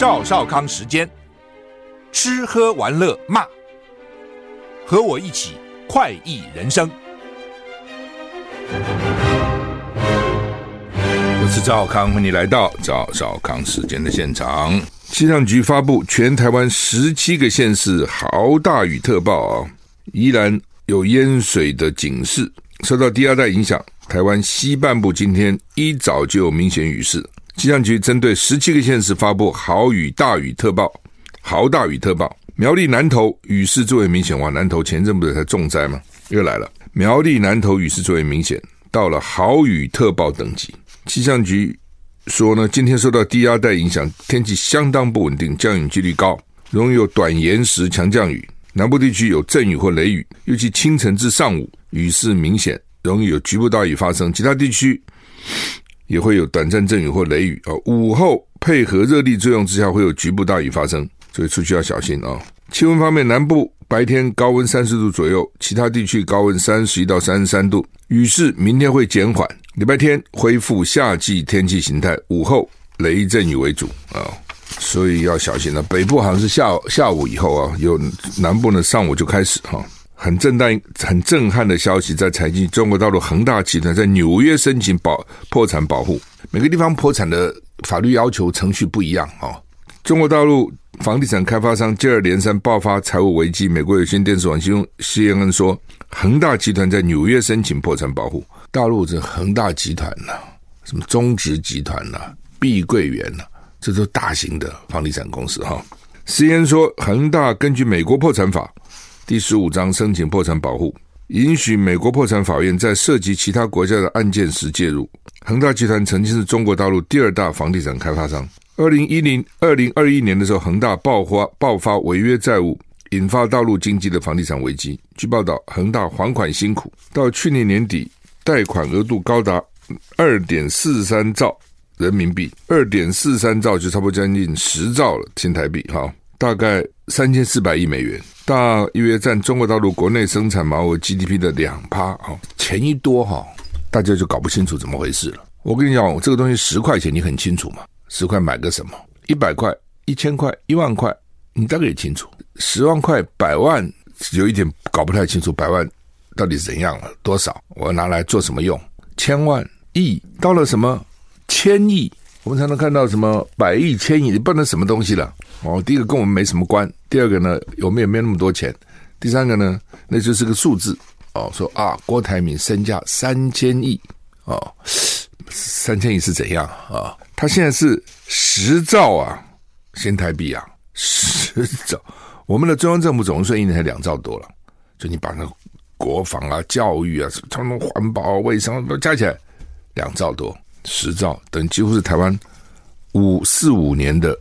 赵少康时间，吃喝玩乐骂，和我一起快意人生。我是赵少康，欢迎来到赵少康时间的现场。气象局发布全台湾十七个县市豪大雨特报啊，依然有淹水的警示。受到低压带影响，台湾西半部今天一早就有明显雨势。气象局针对十七个县市发布豪雨大雨特报，豪大雨特报。苗栗南投雨势最为明显，哇，南投前阵不是才重灾吗？又来了。苗栗南投雨势最为明显，到了豪雨特报等级。气象局说呢，今天受到低压带影响，天气相当不稳定，降雨几率高，容易有短延时强降雨。南部地区有阵雨或雷雨，尤其清晨至上午雨势明显，容易有局部大雨发生。其他地区。也会有短暂阵雨或雷雨啊，午后配合热力作用之下，会有局部大雨发生，所以出去要小心啊。气温方面，南部白天高温三十度左右，其他地区高温三十一到三十三度。雨势明天会减缓，礼拜天恢复夏季天气形态，午后雷阵雨为主啊，所以要小心了。北部好像是下下午以后啊，有南部呢上午就开始哈。很震撼、很震撼的消息，在财经，中国大陆恒大集团在纽约申请保破产保护。每个地方破产的法律要求程序不一样哦。中国大陆房地产开发商接二连三爆发财务危机。美国有线电视网新闻 CNN 说，恒大集团在纽约申请破产保护。大陆这恒大集团呐、什么中植集团呐、碧桂园呐，这都大型的房地产公司哈。CNN 说，恒大根据美国破产法。第十五章申请破产保护，允许美国破产法院在涉及其他国家的案件时介入。恒大集团曾经是中国大陆第二大房地产开发商。二零一零、二零二一年的时候，恒大爆发爆发违约债务，引发大陆经济的房地产危机。据报道，恒大还款辛苦，到去年年底，贷款额度高达二点四三兆人民币，二点四三兆就差不多将近十兆了新台币，哈，大概三千四百亿美元。大约占中国大陆国内生产毛额 GDP 的两趴啊，钱一多哈，大家就搞不清楚怎么回事了。我跟你讲，这个东西十块钱你很清楚嘛？十块买个什么？一百块、一千块、一万块，你大概也清楚。十万块、百万，有一点搞不太清楚，百万到底怎样了？多少？我拿来做什么用？千万、亿，到了什么千亿，我们才能看到什么百亿、千亿，你不能什么东西了。哦，第一个跟我们没什么关。第二个呢，我们也没那么多钱。第三个呢，那就是个数字。哦，说啊，郭台铭身价三千亿。哦，三千亿是怎样啊？他现在是十兆啊，新台币啊，十兆。我们的中央政府总预算一年才两兆多了，就你把那国防啊、教育啊、什么环保、卫生都加起来两兆多，十兆等几乎是台湾五四五年的。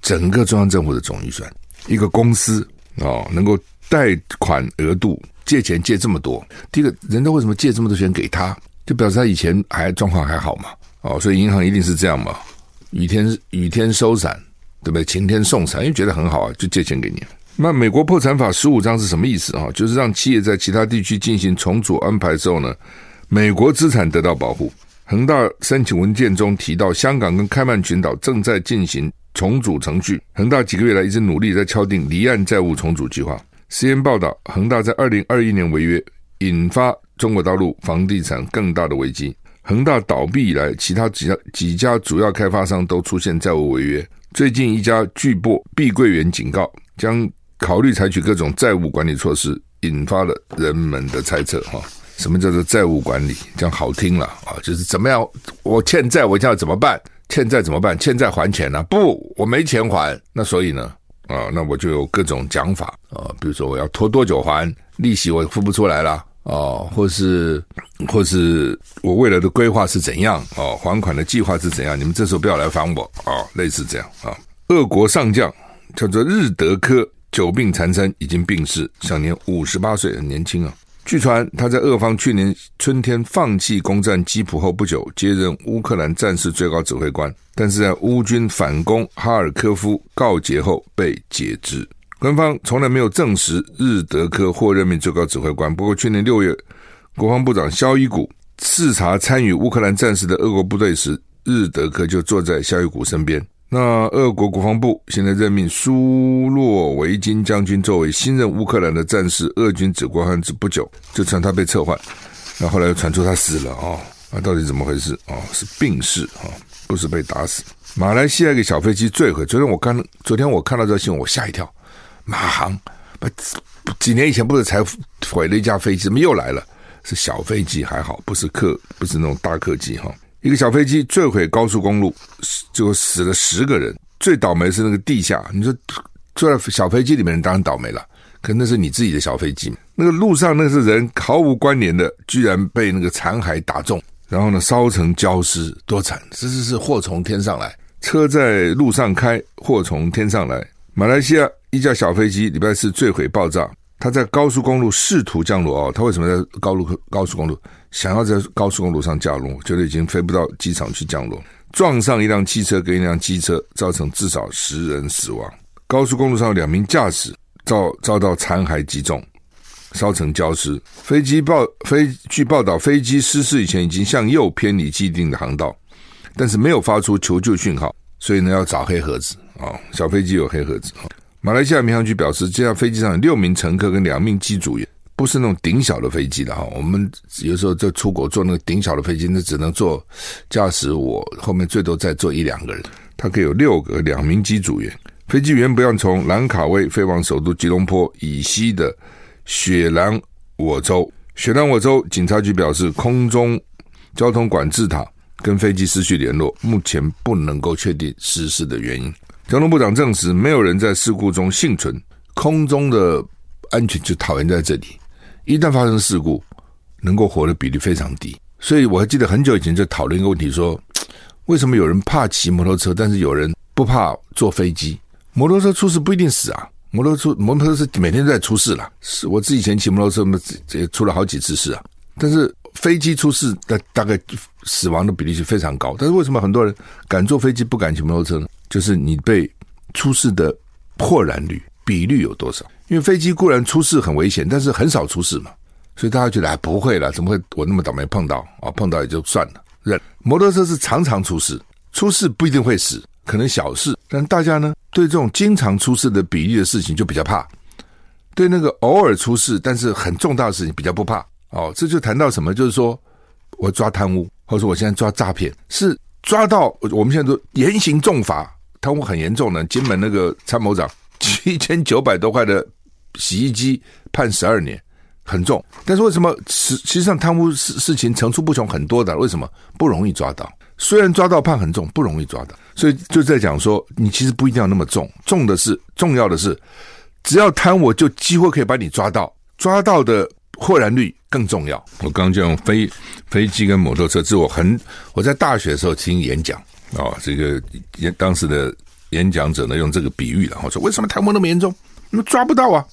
整个中央政府的总预算，一个公司哦，能够贷款额度借钱借这么多，第一个，人家为什么借这么多钱给他？就表示他以前还状况还好嘛，哦，所以银行一定是这样嘛，雨天雨天收伞，对不对？晴天送伞，因为觉得很好啊，就借钱给你。那美国破产法十五章是什么意思啊？就是让企业在其他地区进行重组安排之后呢，美国资产得到保护。恒大申请文件中提到，香港跟开曼群岛正在进行。重组程序，恒大几个月来一直努力在敲定离岸债务重组计划。CN 报道，恒大在二零二一年违约，引发中国大陆房地产更大的危机。恒大倒闭以来，其他几家几家主要开发商都出现债务违约。最近一家巨擘碧桂园警告，将考虑采取各种债务管理措施，引发了人们的猜测。哈，什么叫做债务管理？讲好听了啊，就是怎么样？我欠债，我现在要怎么办？欠债怎么办？欠债还钱呢、不，我没钱还。那所以呢？啊，那我就有各种讲法啊，比如说我要拖多久还利息，我付不出来了啊，或是或是我未来的规划是怎样啊，还款的计划是怎样？你们这时候不要来烦我啊，类似这样啊。俄国上将叫做日德科，久病缠身，已经病逝，享年五十八岁，很年轻啊。据传，他在俄方去年春天放弃攻占基辅后不久，接任乌克兰战事最高指挥官。但是在乌军反攻哈尔科夫告捷后被解职。官方从来没有证实日德科获任命最高指挥官。不过去年六月，国防部长肖伊古视察参与乌克兰战事的俄国部队时，日德科就坐在肖伊古身边。那俄国国防部现在任命苏洛维金将军作为新任乌克兰的战士，俄军指挥官之不久就传他被撤换，那后来又传出他死了啊、哦，那到底怎么回事啊、哦？是病逝啊、哦，不是被打死。马来西亚一个小飞机坠毁，昨天我看，昨天我看到这新闻，我吓一跳。马航不几年以前不是才毁了一架飞机，怎么又来了？是小飞机还好，不是客，不是那种大客机哈。一个小飞机坠毁高速公路，就死了十个人。最倒霉是那个地下，你说坐在小飞机里面当然倒霉了，可那是你自己的小飞机。那个路上那是人毫无关联的，居然被那个残骸打中，然后呢烧成焦尸，多惨！这是是祸从天上来，车在路上开，祸从天上来。马来西亚一架小飞机礼拜四坠毁爆炸。他在高速公路试图降落哦，他为什么在高路高速公路想要在高速公路上降落？觉得已经飞不到机场去降落，撞上一辆汽车跟一辆机车，造成至少十人死亡。高速公路上两名驾驶遭遭到残骸击中，烧成焦尸。飞机报飞据报道，飞机失事以前已经向右偏离既定的航道，但是没有发出求救讯号，所以呢要找黑盒子啊、小飞机有黑盒子。马来西亚民航局表示，这架飞机上有六名乘客跟两名机组员，不是那种顶小的飞机的哈。我们有时候在出国坐那个顶小的飞机，那只能坐驾驶我后面最多再坐一两个人。它可以有六个两名机组员。飞机员，不要从兰卡威飞往首都吉隆坡以西的雪兰莪州。雪兰莪州警察局表示，空中交通管制塔跟飞机失去联络，目前不能够确定失事的原因。交通部长证实，没有人在事故中幸存。空中的安全就讨厌在这里，一旦发生事故，能够活的比例非常低。所以我还记得很久以前就讨论一个问题：说 为什么有人怕骑摩托车，但是有人不怕坐飞机？摩托车出事不一定死啊，摩托车摩托车是每天都在出事了。是我自己以前骑摩托车嘛，也出了好几次事啊。但是飞机出事的大概死亡的比例是非常高。但是为什么很多人敢坐飞机不敢骑摩托车呢？就是你被出事的破燃率比率有多少？因为飞机固然出事很危险，但是很少出事嘛，所以大家觉得还不会了，怎么会我那么倒霉碰到啊？碰到也就算了，认。摩托车是常常出事，出事不一定会死，可能小事，但大家呢对这种经常出事的比例的事情就比较怕，对那个偶尔出事但是很重大的事情比较不怕。哦，这就谈到什么？就是说我抓贪污，或者我现在抓诈骗，是抓到我们现在都严刑重罚。贪污很严重的，金门那个参谋长七千九百多块的洗衣机判十二年，很重。但是为什么实实际上贪污事事情层出不穷很多的？为什么不容易抓到？虽然抓到判很重，不容易抓到。所以就在讲说，你其实不一定要那么重，重的是重要的是，只要贪我就几乎可以把你抓到，抓到的获然率更重要。我刚就用飞飞机跟摩托车，这是我很我在大学的时候听演讲。哦，这个演当时的演讲者呢，用这个比喻，然后说：为什么贪污那么严重？那抓不到啊，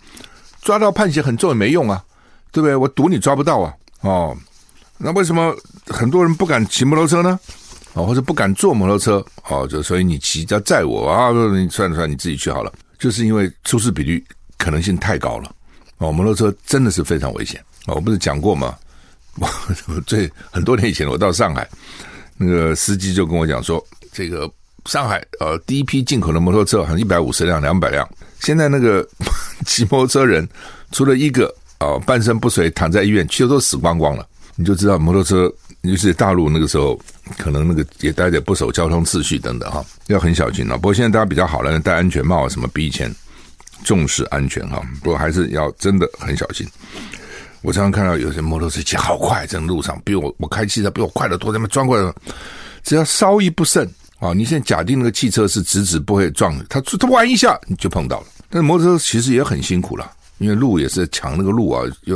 抓到判刑很重也没用啊，对不对？我赌你抓不到啊，哦，那为什么很多人不敢骑摩托车呢？哦，或者不敢坐摩托车？哦，就所以你骑要载我啊，你算了算了，你自己去好了。就是因为出事比率可能性太高了。哦，摩托车真的是非常危险。哦，我不是讲过吗？我最很多年以前我到上海。那个司机就跟我讲说，这个上海呃第一批进口的摩托车好像一百五十辆、两百辆，现在那个 骑摩托车人除了一个啊、呃、半身不遂躺在医院，其实都死光光了。你就知道摩托车，尤其是大陆那个时候，可能那个也带着不守交通秩序等等哈，要很小心了。不过现在大家比较好了，戴安全帽什么比以前重视安全哈，不过还是要真的很小心。我常常看到有些摩托车骑好快，在路上比我我开汽车比我快得多，他们钻过来，只要稍一不慎啊！你现在假定那个汽车是直直不会撞的，它它弯一下你就碰到了。但是摩托车其实也很辛苦了，因为路也是抢那个路啊，又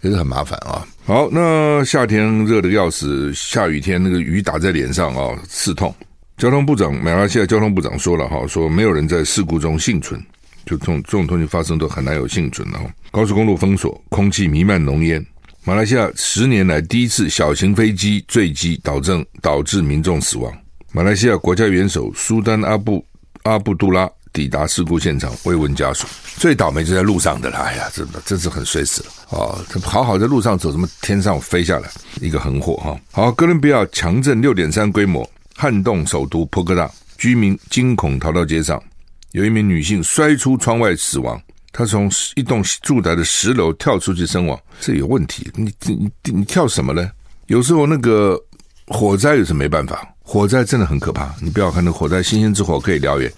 也是很麻烦啊。好，那夏天热的要死，下雨天那个雨打在脸上啊，刺痛。交通部长马来西亚交通部长说了哈，说没有人在事故中幸存。就这种这种东西发生都很难有幸存的。高速公路封锁，空气弥漫浓烟。马来西亚十年来第一次小型飞机坠机，导致导致民众死亡。马来西亚国家元首苏丹阿布阿布杜拉抵达事故现场慰问家属。最倒霉就在路上的了，哎呀，真的真是很衰死了啊！他好好在路上走，怎么天上飞下来一个横祸哈？好，哥伦比亚强震六点三规模撼动首都波哥大。居民惊恐逃到街上，有一名女性摔出窗外死亡。她从一栋住宅的十楼跳出去身亡，这有问题。你你你你跳什么呢？有时候那个火灾也是没办法，火灾真的很可怕。你不要看那火灾，星星之火可以燎原，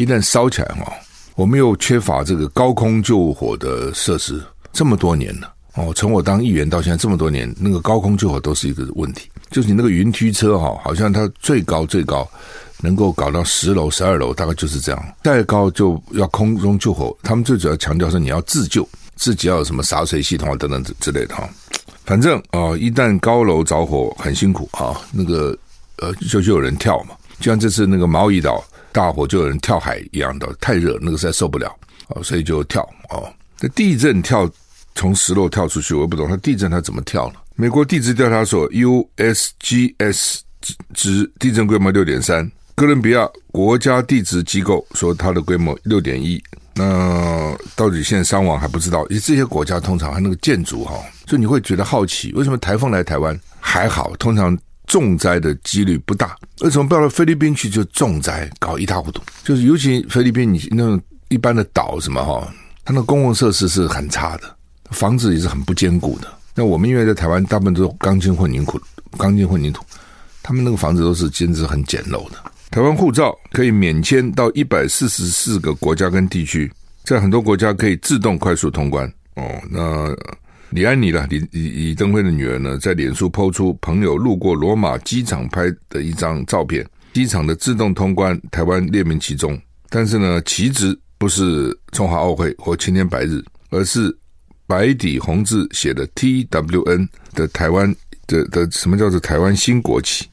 一旦烧起来哦，我们又缺乏这个高空救火的设施，这么多年了哦，从我当议员到现在这么多年，那个高空救火都是一个问题。就是你那个云梯车哈，好像它最高最高能够搞到十楼、十二楼，大概就是这样。再高就要空中救火，他们最主要强调是你要自救，自己要有什么洒水系统啊等等之类的哈。反正啊，一旦高楼着火很辛苦啊，那个呃就就有人跳嘛，就像这次那个毛伊岛大火就有人跳海一样的，太热那个实在受不了啊，所以就跳哦。那地震跳从十楼跳出去，我也不懂他地震他怎么跳呢？美国地质调查所 USGS 值地震规模六点三，哥伦比亚国家地质机构说它的规模六点一。那到底现在伤亡还不知道？因为这些国家通常还那个建筑哈，就你会觉得好奇，为什么台风来台湾还好，通常重灾的几率不大？为什么到了菲律宾去就重灾，搞一塌糊涂？就是尤其菲律宾你那种一般的岛什么哈，它那公共设施是很差的，房子也是很不坚固的。那我们因为在台湾，大部分都是钢筋混凝土，钢筋混凝土，他们那个房子都是简直很简陋的。台湾护照可以免签到一百四十四个国家跟地区，在很多国家可以自动快速通关。哦，那李安妮了，李李李登辉的女儿呢，在脸书抛出朋友路过罗马机场拍的一张照片，机场的自动通关，台湾列名其中，但是呢，旗帜不是中华奥会或青天白日，而是。白底红字写的 TWN 的台湾的的什么叫做台湾新国旗？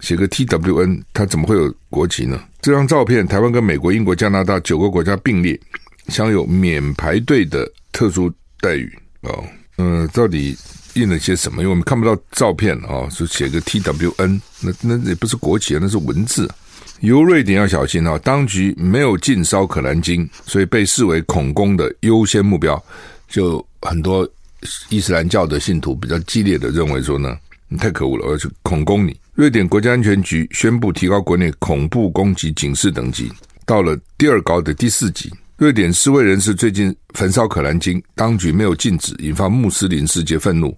写个 TWN，它怎么会有国旗呢？这张照片，台湾跟美国、英国、加拿大九个国家并列，享有免排队的特殊待遇哦。嗯、到底印了些什么？因为我们看不到照片啊、哦，就写个 TWN，那那也不是国旗啊，那是文字。由瑞典要小心啊，当局没有禁烧可兰经，所以被视为恐攻的优先目标。就很多伊斯兰教的信徒比较激烈的认为说呢，你太可恶了，我要去恐攻你。瑞典国家安全局宣布提高国内恐怖攻击警示等级，到了第二高的第四级。瑞典示威人士最近焚烧可兰经，当局没有禁止，引发穆斯林世界愤怒，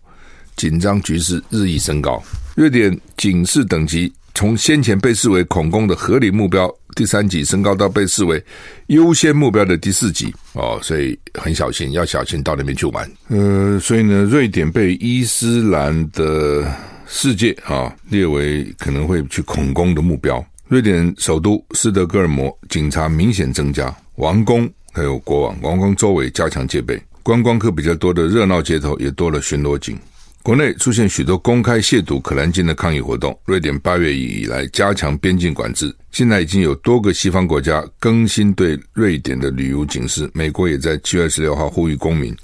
紧张局势日益升高。瑞典警示等级从先前被视为恐攻的合理目标。第三级升高到被视为优先目标的第四级哦，所以很小心，要小心到那边去玩。呃，所以呢，瑞典被伊斯兰的世界啊列为可能会去恐攻的目标。瑞典首都斯德哥尔摩警察明显增加，王宫还有国王王宫周围加强戒备，观光客比较多的热闹街头也多了巡逻警。国内出现许多公开亵渎可兰经的抗议活动。瑞典八月以来加强边境管制，现在已经有多个西方国家更新对瑞典的旅游警示。美国也在七月二十六号呼吁公民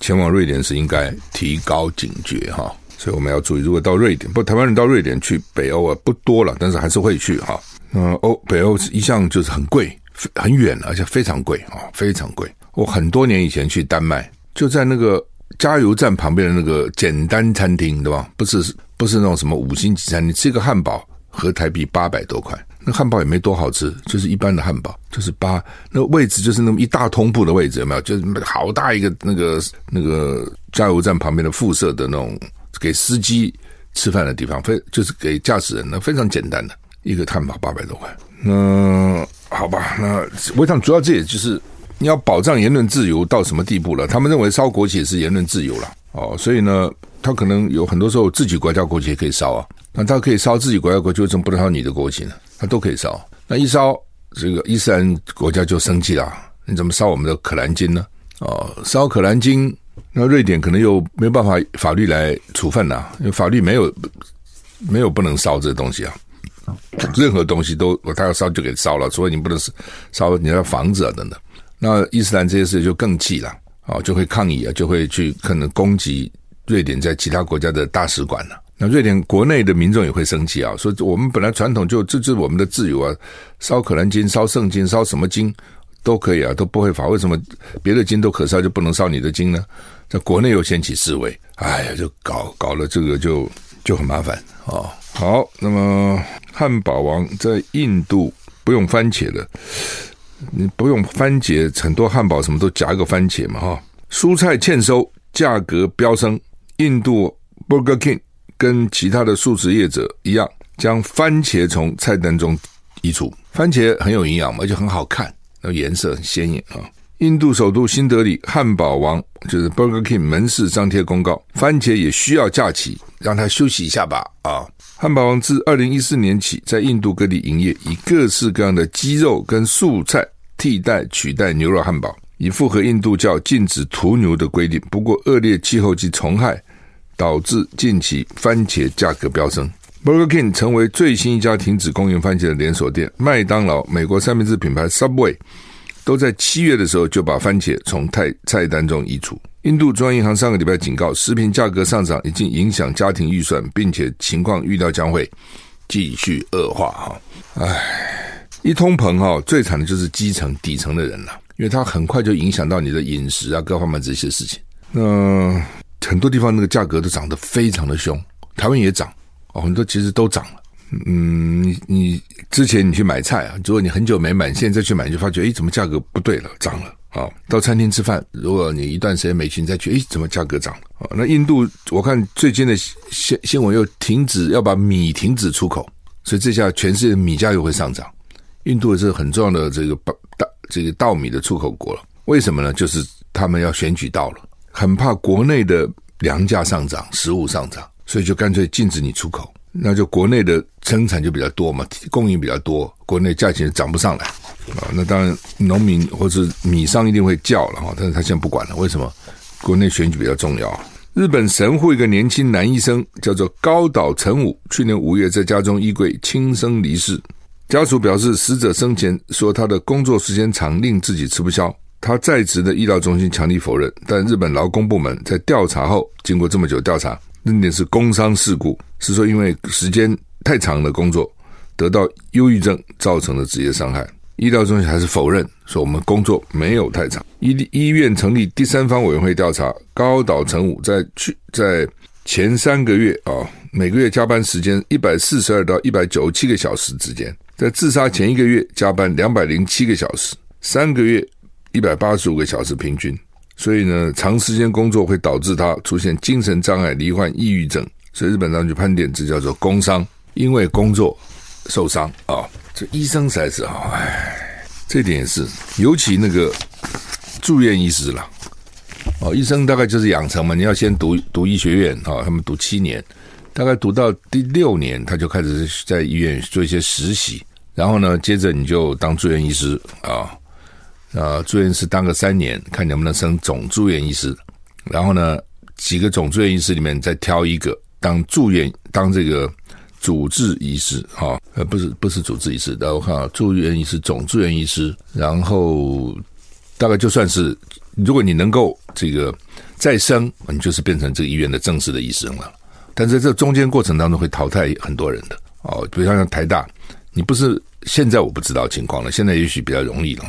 前往瑞典时应该提高警觉哈。所以我们要注意，如果到瑞典，不，台湾人到瑞典去北欧啊不多了，但是还是会去哈。嗯，欧北欧一向就是很贵，很远，而且非常贵啊，非常贵。我很多年以前去丹麦，就在那个。加油站旁边的那个简单餐厅，对吧？不是不是那种什么五星级餐厅，吃一个汉堡合台币八百多块，那汉堡也没多好吃，就是一般的汉堡，就是八那位置就是那么一大通铺的位置，有没有？就是好大一个那个那个加油站旁边的附设的那种给司机吃饭的地方，非就是给驾驶人的非常简单的一个汉堡八百多块。那好吧，那我想主要这也就是。你要保障言论自由到什么地步了？他们认为烧国旗也是言论自由了哦，所以呢，他可能有很多时候自己国家国旗也可以烧啊。那他可以烧自己国家国旗，为什么不能烧你的国旗呢？他都可以烧。那一烧，这个伊斯兰国家就生气了，你怎么烧我们的可兰经呢？哦，烧可兰经，那瑞典可能又没办法法律来处分呐，因为法律没有没有不能烧这东西啊。任何东西都他要烧就给烧了，所以你不能烧你的房子啊等等。那伊斯兰这些事就更气了啊，就会抗议啊，就会去可能攻击瑞典在其他国家的大使馆了。那瑞典国内的民众也会生气啊，说我们本来传统就这就是我们的自由啊，烧可兰经、烧圣经、烧什么经都可以啊，都不会罚。为什么别的经都可烧，就不能烧你的经呢？在国内又掀起示威，哎呀，就搞搞了这个就就很麻烦啊。好，那么汉堡王在印度不用番茄了，你不用番茄，很多汉堡什么都夹个番茄嘛哈。蔬菜欠收，价格飙升，印度 Burger King 跟其他的素食业者一样，将番茄从菜单中移除。番茄很有营养嘛，而且很好看，那颜色很鲜艳啊。印度首都新德里汉堡王就是 Burger King 门市张贴公告，番茄也需要假期，让他休息一下吧啊。汉堡王自二零一四年起在印度各地营业，以各式各样的鸡肉跟素菜替代取代牛肉汉堡，以符合印度教禁止屠牛的规定。不过恶劣气候及虫害导致近期番茄价格飙升。Burger King 成为最新一家停止供应番茄的连锁店。麦当劳、美国三明治品牌 Subway 都在七月的时候就把番茄从菜菜单中移除。印度中央银行上个礼拜警告，食品价格上涨已经影响家庭预算，并且情况预料将会继续恶化。哈，唉，一通膨哈，最惨的就是基层底层的人了，因为它很快就影响到你的饮食啊，各方面这些事情。那很多地方那个价格都涨得非常的凶，台湾也涨哦，很多其实都涨了。嗯，你你之前你去买菜啊，如果你很久没买，现在去买，就发觉，诶，怎么价格不对了，涨了。好，到餐厅吃饭，如果你一段时间没去，你再去，诶，怎么价格涨了？啊，那印度我看最近的新新闻又停止要把米停止出口，所以这下全世界米价又会上涨。印度是很重要的这个大这个稻米的出口国了，为什么呢？就是他们要选举到了，很怕国内的粮价上涨、食物上涨，所以就干脆禁止你出口，那就国内的生产就比较多嘛，供应比较多，国内价钱涨不上来。啊，那当然，农民或者米商一定会叫了哈，但是他现在不管了。为什么？国内选举比较重要。日本神户一个年轻男医生叫做高岛成武，去年五月在家中衣柜轻生离世。家属表示，死者生前说他的工作时间长，令自己吃不消。他在职的医疗中心强力否认，但日本劳工部门在调查后，经过这么久调查，认定是工伤事故，是说因为时间太长的工作得到忧郁症造成的职业伤害。医疗中心还是否认，说我们工作没有太长。医医院成立第三方委员会调查，高岛成武在去在前三个月啊，每个月加班时间一百四十二到一百九十七个小时之间，在自杀前一个月加班两百零七个小时，三个月一百八十五个小时平均。所以呢，长时间工作会导致他出现精神障碍、罹患抑郁症。所以日本当局判定这叫做工伤，因为工作受伤啊。这医生才是啊，哎，这点也是，尤其那个住院医师了，哦，医生大概就是养成嘛，你要先读读医学院啊，他们读七年，大概读到第六年，他就开始在医院做一些实习，然后呢，接着你就当住院医师啊，啊，住院医师当个三年，看能不能升总住院医师，然后呢，几个总住院医师里面再挑一个当住院，当这个。主治医师，哈，呃，不是不是主治医师，然后看住院医师、总住院医师，然后大概就算是，如果你能够这个再升，你就是变成这个医院的正式的医生了。但是在这中间过程当中会淘汰很多人的，哦，比如像台大，你不是现在我不知道情况了，现在也许比较容易了，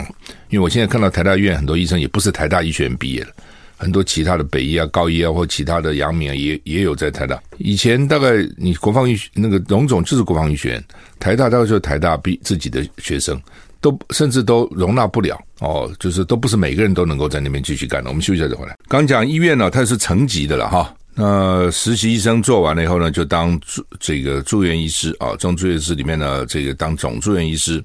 因为我现在看到台大医院很多医生也不是台大医学院毕业的。很多其他的北医啊、高医啊，或其他的阳明啊，也也有在台大。以前大概你国防医学那个荣总就是国防医学院，台大大概就是台大毕自己的学生，都甚至都容纳不了哦，就是都不是每个人都能够在那边继续干的。我们休息一下再回来。刚讲医院呢，它是层级的了哈。那实习医生做完了以后呢，就当住这个住院医师啊，中住院医师里面呢，这个当总住院医师，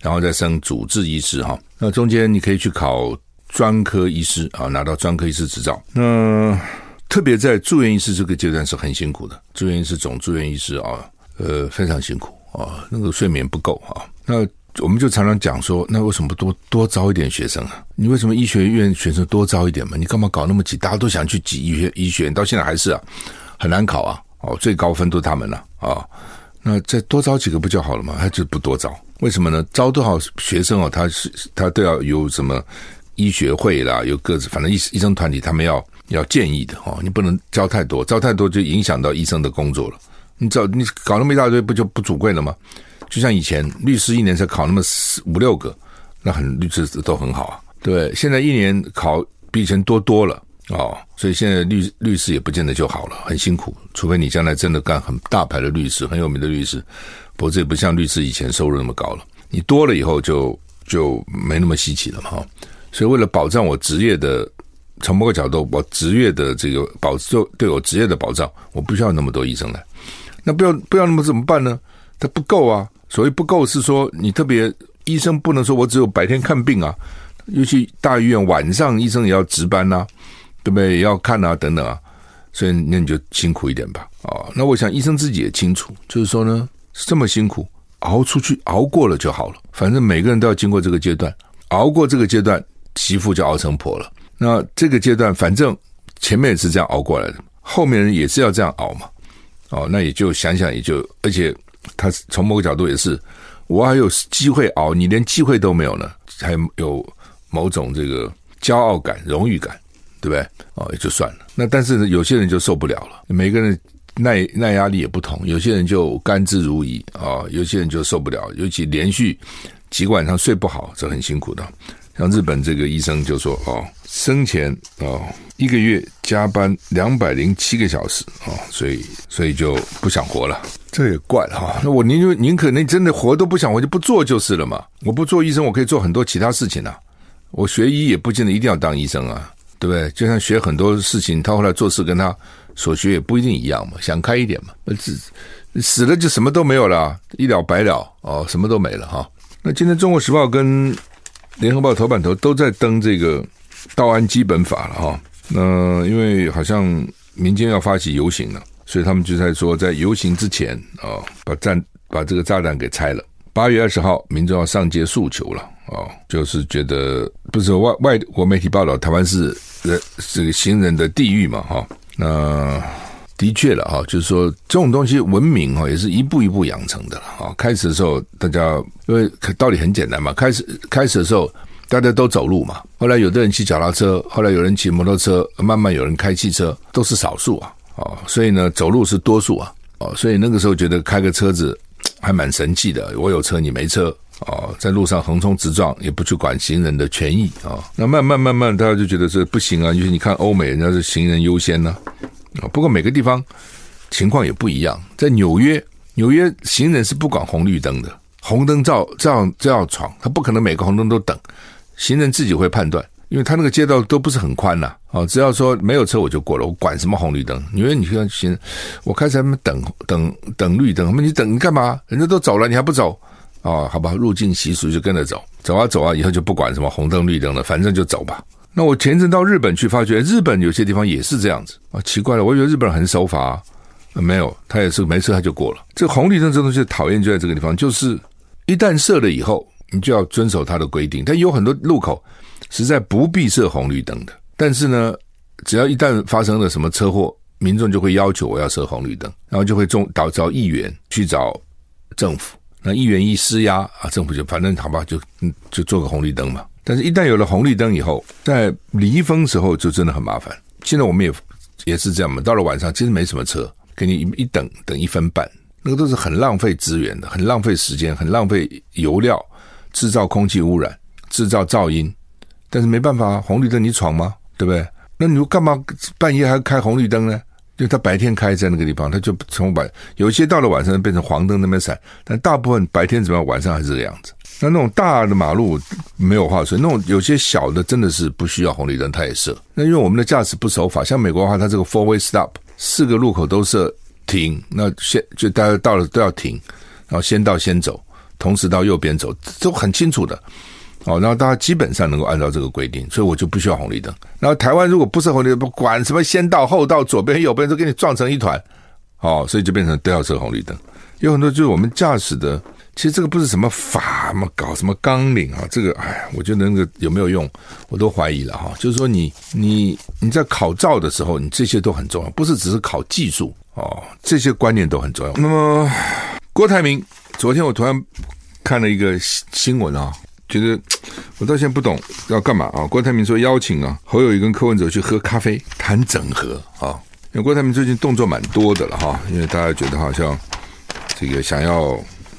然后再升主治医师哈。那中间你可以去考。专科医师啊，拿到专科医师执照。那特别在住院医师这个阶段是很辛苦的。住院医师、总住院医师啊，呃，非常辛苦啊，那个睡眠不够啊。那我们就常常讲说，那为什么不多多招一点学生啊？你为什么医学院学生多招一点嘛？你干嘛搞那么挤？大家都想去挤医学医学院，到现在还是啊，很难考啊。哦，最高分都他们了啊。那再多招几个不就好了吗？他就不多招，为什么呢？招多少学生哦？他是他都要有什么？医学会啦，有各自，反正医医生团体他们要要建议的哦，你不能招太多，招太多就影响到医生的工作了。你招你搞那么一大堆，不就不主贵了吗？就像以前律师一年才考那么四五六个，那很律师都很好啊。对，现在一年考比以前多多了哦，所以现在律律师也不见得就好了，很辛苦。除非你将来真的干很大牌的律师，很有名的律师，否则也不像律师以前收入那么高了。你多了以后就就没那么稀奇了嘛。所以为了保障我职业的，从某个角度，我职业的这个保就对我职业的保障，我不需要那么多医生来。那不要不要那么怎么办呢？它不够啊。所谓不够是说你特别医生不能说我只有白天看病啊，尤其大医院晚上医生也要值班呐、对不对？也要看啊等等啊。所以那你就辛苦一点吧。啊，那我想医生自己也清楚，就是说呢，是这么辛苦熬出去，熬过了就好了。反正每个人都要经过这个阶段，熬过这个阶段，媳妇就熬成婆了。那这个阶段，反正前面也是这样熬过来的，后面人也是要这样熬嘛。哦，那也就想想，也就而且他从某个角度也是，我还有机会熬，你连机会都没有呢，还有某种这个骄傲感、荣誉感。对不对？哦，也就算了。那但是呢，有些人就受不了了。每个人耐耐压力也不同，有些人就甘之如饴啊，有些人就受不了。尤其连续几个晚上睡不好，这很辛苦的。像日本这个医生就说：“哦，生前哦一个月加班两百零七个小时，哦，所以所以就不想活了。这也怪了哈。那我宁宁可能真的活都不想活，就不做就是了嘛。我不做医生，我可以做很多其他事情啊。我学医也不见得一定要当医生啊。”对不对？就像学很多事情，他后来做事跟他所学也不一定一样嘛。想开一点嘛，那死了就什么都没有了，一了百了哦，什么都没了哈。那今天《中国时报》跟《联合报》头版头都在登这个道安基本法了哈。那因为好像民间要发起游行了，所以他们就在说，在游行之前啊，把炸把这个炸弹给拆了。八月二十号，民众要上街诉求了。哦，就是觉得不是外外国媒体报道，台湾是人这个行人的地狱嘛，哈。那的确了哈，就是说这种东西文明哈，也是一步一步养成的了。哈，开始的时候大家因为道理很简单嘛，开始开始的时候大家都走路嘛，后来有的人骑脚踏车，后来有人骑摩托车，慢慢有人开汽车，都是少数啊。哦，所以呢，走路是多数啊。哦，所以那个时候觉得开个车子 还蛮神气的，我有车你没车。哦，在路上横冲直撞，也不去管行人的权益啊。那慢慢慢慢，大家就觉得这不行啊。因为你看欧美，人家是行人优先呢。啊，啊不过每个地方情况也不一样。在纽约，纽约行人是不管红绿灯的，红灯照照样这样闯，他不可能每个红灯都等。行人自己会判断，因为他那个街道都不是很宽呐。哦，只要说没有车我就过了，我管什么红绿灯？纽约你看行人，我开始在那边等等等绿灯，那么你等你干嘛？人家都走了，你还不走？哦，好吧，入境习俗就跟着走，走啊走啊，以后就不管什么红灯绿灯了，反正就走吧。那我前阵到日本去，发觉日本有些地方也是这样子啊，奇怪了，我以为日本人很守法，没有，他也是没车他就过了。这红绿灯这东西讨厌就在这个地方，就是一旦设了以后，你就要遵守它的规定。但有很多路口实在不必设红绿灯的，但是呢，只要一旦发生了什么车祸，民众就会要求我要设红绿灯，然后就会中找找议员去找政府。那议员一施压啊，政府就反正好吧，就嗯就做个红绿灯嘛。但是，一旦有了红绿灯以后，在离峰时候就真的很麻烦。现在我们也也是这样嘛。到了晚上，其实没什么车，给你一等等一分半，那个都是很浪费资源的，很浪费时间，很浪费油料，制造空气污染，制造噪音。但是没办法，红绿灯你闯吗？对不对？那你说干嘛半夜还开红绿灯呢？就他白天开在那个地方，他就从晚有些到了晚上变成黄灯那边闪，但大部分白天怎么样，晚上还是这个样子。那那种大的马路没有话说，那种有些小的真的是不需要红绿灯，它也设。那因为我们的驾驶不守法，像美国的话，它这个 four way stop 四个路口都设停，那先就大家到了都要停，然后先到先走，同时到右边走，都很清楚的。哦，然后大家基本上能够按照这个规定，所以我就不需要红绿灯。然后台湾如果不设红绿灯，不管什么先到后到，左边右边都给你撞成一团，哦，所以就变成都要设红绿灯。有很多就是我们驾驶的，其实这个不是什么法嘛，搞什么纲领啊，这个哎，我觉得那个有没有用，我都怀疑了哈。就是说你你你在考照的时候，你这些都很重要，不是只是考技术哦，这些观念都很重要。那么郭台铭，昨天我突然看了一个新闻啊。觉得我到现在不懂要干嘛啊？郭台铭说邀请啊侯友宜跟柯文哲去喝咖啡谈整合啊。因为郭台铭最近动作蛮多的了哈，因为大家觉得好像这个想要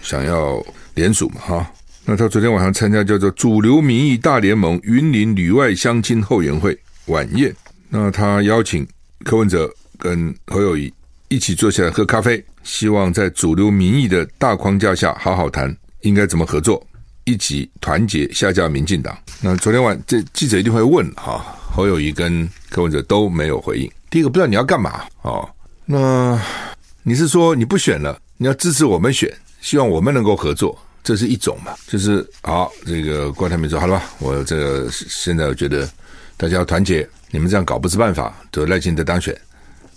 想要联署嘛哈。那他昨天晚上参加叫做主流民意大联盟云林旅外乡亲后援会晚宴，那他邀请柯文哲跟侯友谊一起坐下来喝咖啡，希望在主流民意的大框架下好好谈应该怎么合作。一起团结下架民进党。那昨天晚这记者一定会问哈，侯友谊跟柯文哲都没有回应。第一个不知道你要干嘛哦？那你是说你不选了，你要支持我们选，希望我们能够合作，这是一种嘛？就是好，这个郭台铭说好了吧，我这个现在我觉得大家要团结，你们这样搞不是办法，得赖清德当选。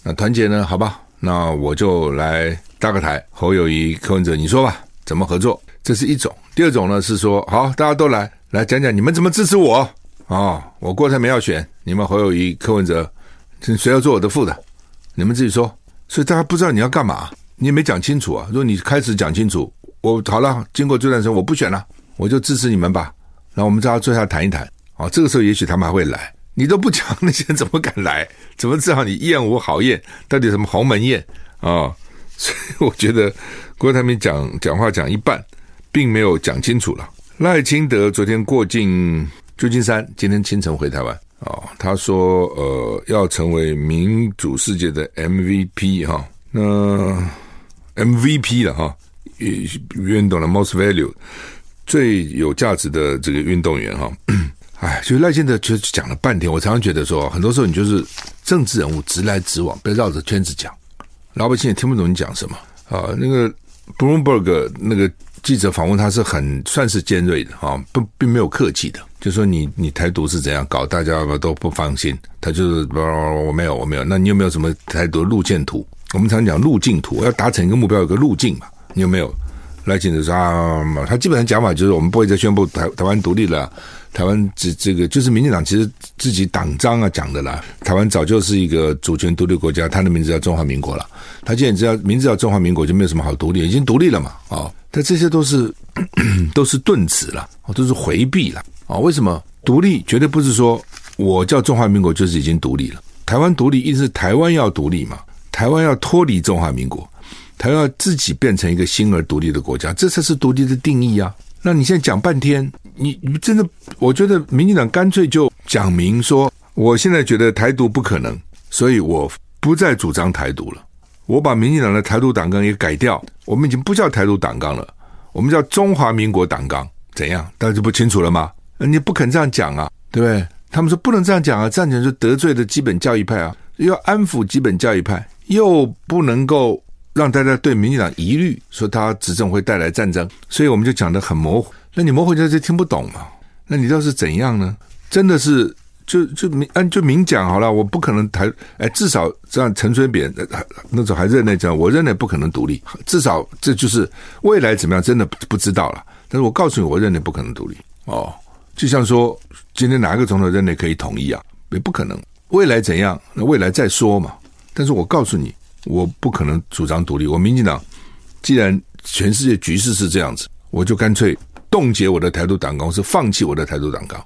那团结呢？好吧，那我就来搭个台，侯友谊、柯文哲，你说吧，怎么合作？这是一种。第二种呢是说，好，大家都来来讲讲你们怎么支持我啊、我郭台铭要选，你们侯友谊、柯文哲。谁要做我的副的？你们自己说。所以大家不知道你要干嘛，你也没讲清楚啊。如果你开始讲清楚，我好了，经过这段时间我不选了，我就支持你们吧。然后我们再坐下谈一谈。啊，这个时候也许他们还会来。你都不讲，那些人怎么敢来？怎么知道你厌恶好厌？到底什么鸿门宴啊？所以我觉得郭台铭讲讲话讲一半，并没有讲清楚了。赖清德昨天过境旧金山，今天清晨回台湾。哦，他说，呃，要成为民主世界的 MVP 哈，那 MVP 了哈，运动的 most value 最有价值的这个运动员哈，哎，就赖清德就讲了半天，我常常觉得说，很多时候你就是政治人物直来直往，别绕着圈子讲，老百姓也听不懂你讲什么啊。那个 Bloomberg 那个记者访问他是很算是尖锐的啊，不，并没有客气的。就说你你台独是怎样搞，大家都不放心。他就是我没有我没有，那你有没有什么台独路线图？我们常讲路径图，要达成一个目标，有个路径嘛？你有没有？赖清德说啊，他基本上讲法就是我们不会再宣布台台湾独立了。台湾这这个就是民进党其实自己党章啊讲的啦。台湾早就是一个主权独立国家，它的名字叫中华民国了。他既然知道名字叫中华民国，就没有什么好独立，已经独立了嘛？啊，但这些都是 都是顿词了，哦都是回避了。啊，为什么独立绝对不是说我叫中华民国就是已经独立了？台湾独立意思是台湾要独立嘛？台湾要脱离中华民国，台湾要自己变成一个新而独立的国家，这才是独立的定义啊！那你现在讲半天，你你真的，我觉得民进党干脆就讲明说，我现在觉得台独不可能，所以我不再主张台独了，我把民进党的台独党纲也改掉，我们已经不叫台独党纲了，我们叫中华民国党纲，怎样？大家就不清楚了吗？你不肯这样讲啊，对不对？他们说不能这样讲啊，这样讲就得罪了基本教育派啊，要安抚基本教育派，又不能够让大家对民进党疑虑，说他执政会带来战争，所以我们就讲得很模糊。那你模糊，大家就听不懂嘛？那你知道是怎样呢？真的是就就明按就明讲好了，我不可能台哎，至少这样陈水扁那时候还认内这样，我认内不可能独立，至少这就是未来怎么样，真的不知道了。但是我告诉你，我认内不可能独立哦。就像说，今天哪一个总统任内可以统一啊？也不可能。未来怎样？那未来再说嘛。但是我告诉你，我不可能主张独立。我民进党既然全世界局势是这样子，我就干脆冻结我的台独党纲，是放弃我的台独党纲。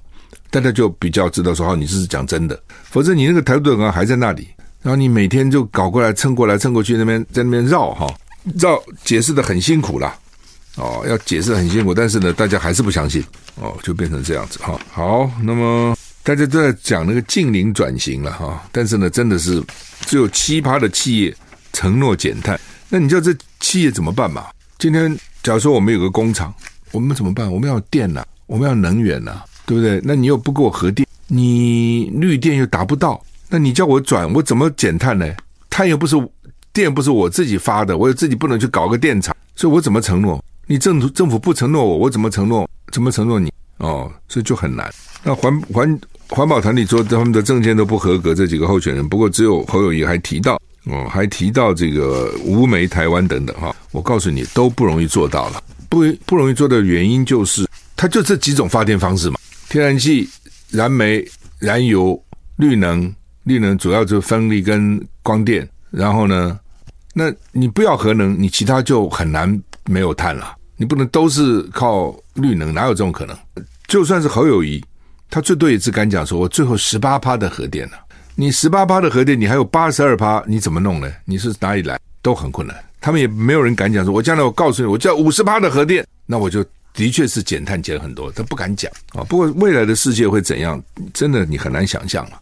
大家就比较知道说，好，你是讲真的。否则你那个台独党纲还在那里，然后你每天就搞过来蹭过来蹭过去，那边在那边绕哈绕，解释得很辛苦了。哦，要解释很辛苦，但是呢，大家还是不相信。哦，就变成这样子哈。好，那么大家都在讲那个近零转型了哈，但是呢，真的是只有七葩的企业承诺减碳。那你知道这企业怎么办嘛？今天假如说我们有个工厂，我们怎么办？我们要电呐，我们要能源呐，对不对？那你又不给我核电，你绿电又达不到，那你叫我转，我怎么减碳呢？碳又不是电，不是我自己发的，我自己不能去搞个电厂，所以我怎么承诺？你政府政府不承诺我，我怎么承诺？怎么承诺你？哦，所以就很难。那环环环保团体说他们的证件都不合格，这几个候选人，不过只有侯友谊还提到哦，还提到这个无煤台湾等等哈。我告诉你，都不容易做到了。不不容易做的原因就是，它就这几种发电方式嘛：天然气、燃煤、燃油、绿能。绿能主要就是风力跟光电。然后呢，那你不要核能，你其他就很难。没有碳了，你不能都是靠绿能，哪有这种可能？就算是侯友谊，他最多也只敢讲说，我最后十八趴的核电了。你十八趴的核电，你还有八十二趴，你怎么弄呢？你是哪里来？都很困难。他们也没有人敢讲说，我将来我告诉你，我叫五十趴的核电，那我就的确是减碳减很多。他不敢讲啊。不过未来的世界会怎样？真的你很难想象了。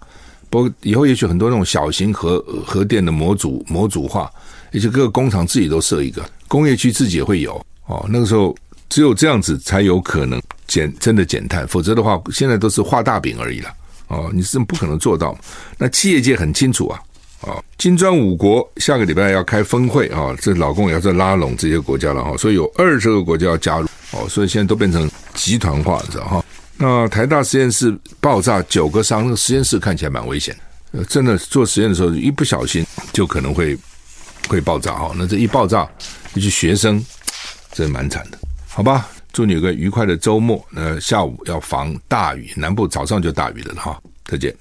不过以后也许很多那种小型核核电的模组模组化。而且各个工厂自己都设一个，工业区自己也会有哦。那个时候只有这样子才有可能减真的减碳，否则的话，现在都是画大饼而已了。哦，你是不可能做到。那企业界很清楚啊。啊，金砖五国下个礼拜要开峰会啊，这老共也要在拉拢这些国家了哈，所以有二十个国家要加入哦，所以现在都变成集团化，知道哈？那台大实验室爆炸九个伤，那实验室看起来蛮危险的，真的做实验的时候一不小心就可能会会爆炸哈。那这一爆炸，尤其学生，真蛮惨的，好吧？祝你有个愉快的周末。那下午要防大雨，南部早上就大雨了哈，再见。